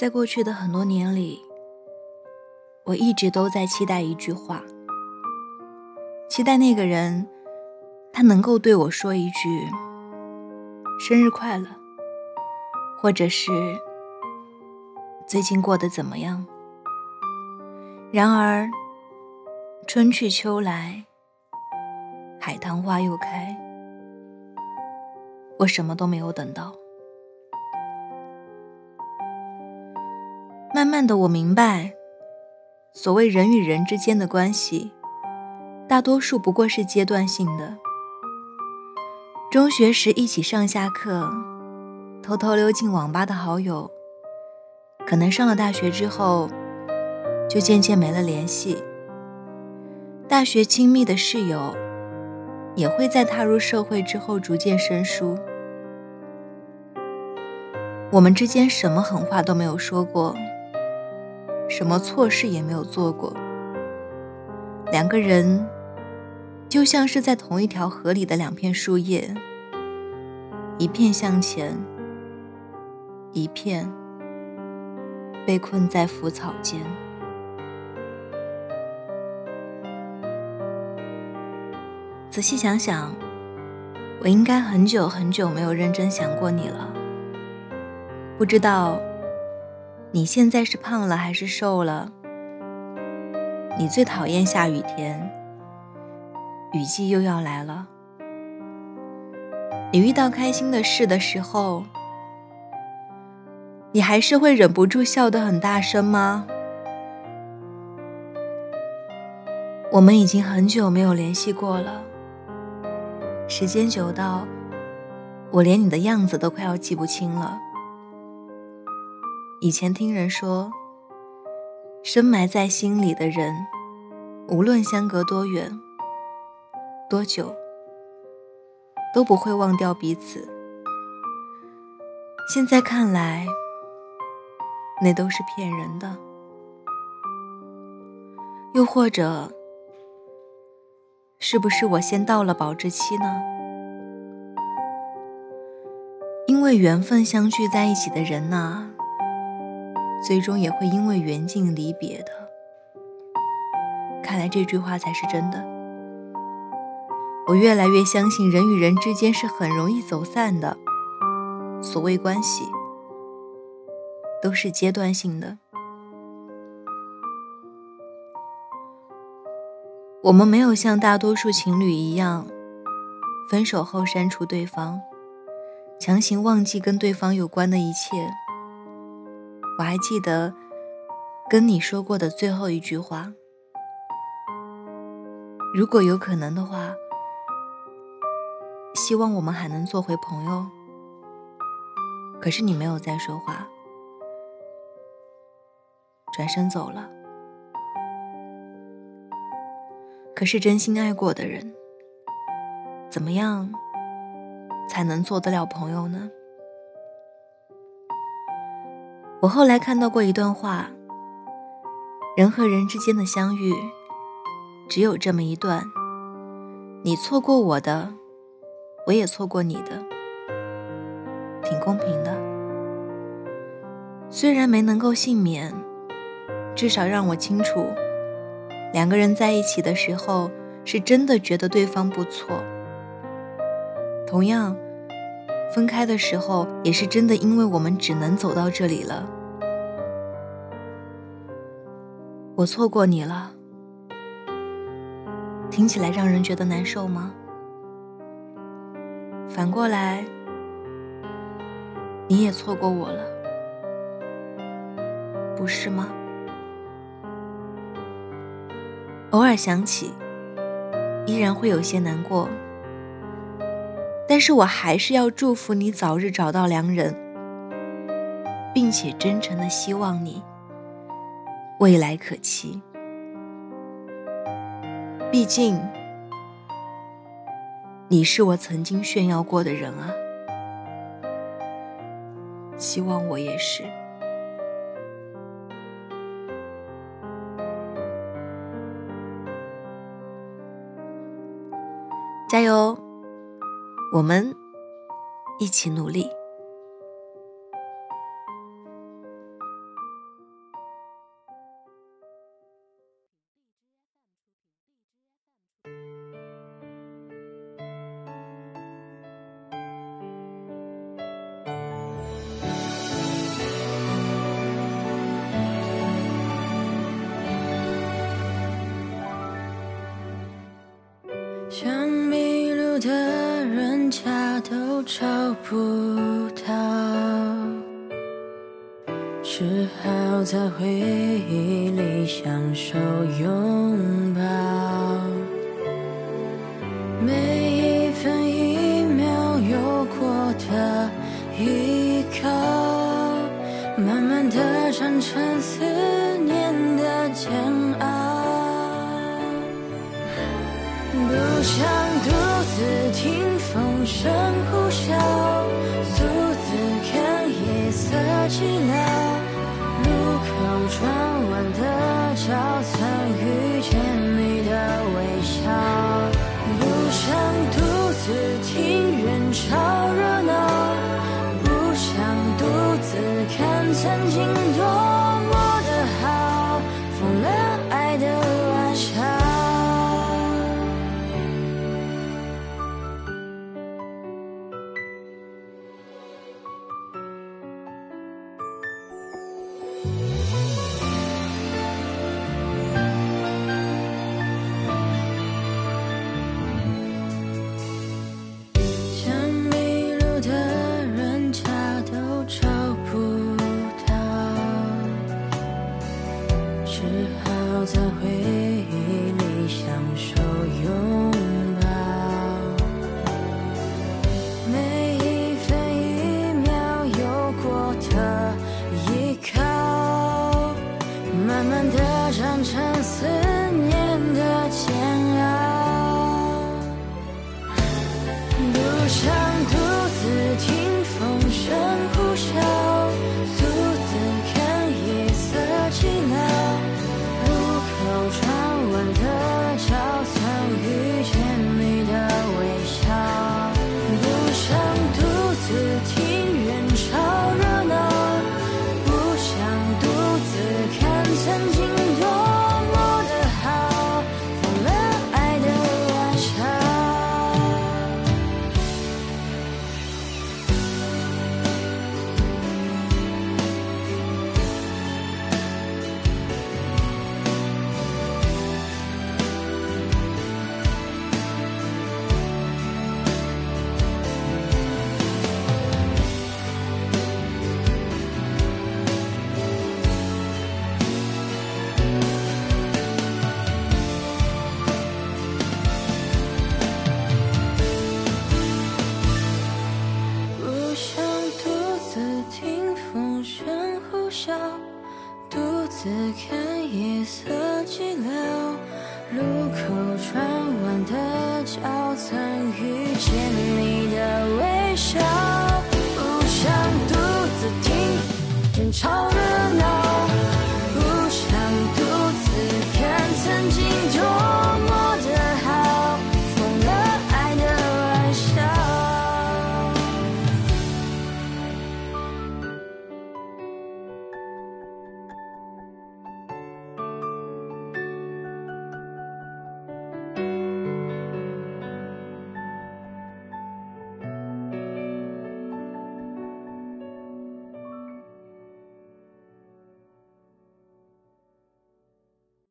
在过去的很多年里，我一直都在期待一句话，期待那个人，他能够对我说一句“生日快乐”，或者是“最近过得怎么样”。然而，春去秋来，海棠花又开，我什么都没有等到。慢慢的，我明白，所谓人与人之间的关系，大多数不过是阶段性的。中学时一起上下课、偷偷溜进网吧的好友，可能上了大学之后，就渐渐没了联系。大学亲密的室友，也会在踏入社会之后逐渐生疏。我们之间什么狠话都没有说过。什么错事也没有做过，两个人就像是在同一条河里的两片树叶，一片向前，一片被困在浮草间。仔细想想，我应该很久很久没有认真想过你了，不知道。你现在是胖了还是瘦了？你最讨厌下雨天，雨季又要来了。你遇到开心的事的时候，你还是会忍不住笑得很大声吗？我们已经很久没有联系过了，时间久到，我连你的样子都快要记不清了。以前听人说，深埋在心里的人，无论相隔多远、多久，都不会忘掉彼此。现在看来，那都是骗人的。又或者，是不是我先到了保质期呢？因为缘分相聚在一起的人呐。最终也会因为缘尽离别的。看来这句话才是真的。我越来越相信，人与人之间是很容易走散的。所谓关系，都是阶段性的。我们没有像大多数情侣一样，分手后删除对方，强行忘记跟对方有关的一切。我还记得跟你说过的最后一句话。如果有可能的话，希望我们还能做回朋友。可是你没有再说话，转身走了。可是真心爱过的人，怎么样才能做得了朋友呢？我后来看到过一段话：人和人之间的相遇，只有这么一段。你错过我的，我也错过你的，挺公平的。虽然没能够幸免，至少让我清楚，两个人在一起的时候，是真的觉得对方不错。同样。分开的时候，也是真的，因为我们只能走到这里了。我错过你了，听起来让人觉得难受吗？反过来，你也错过我了，不是吗？偶尔想起，依然会有些难过。但是我还是要祝福你早日找到良人，并且真诚的希望你未来可期。毕竟，你是我曾经炫耀过的人啊，希望我也是。加油！我们一起努力。像迷路的找不到，只好在回忆里享受拥抱。每一分一秒有过的依靠，慢慢的长成思念的煎熬。不想独自听声呼啸，独自看夜色寂寥。路口转弯的角，曾遇见你的微笑。不想独自听人潮热闹，不想独自看曾经多。只好在回忆里享受拥有。此刻夜色寂寥，路口转弯的角，曾遇见你的微笑。不想独自听人潮。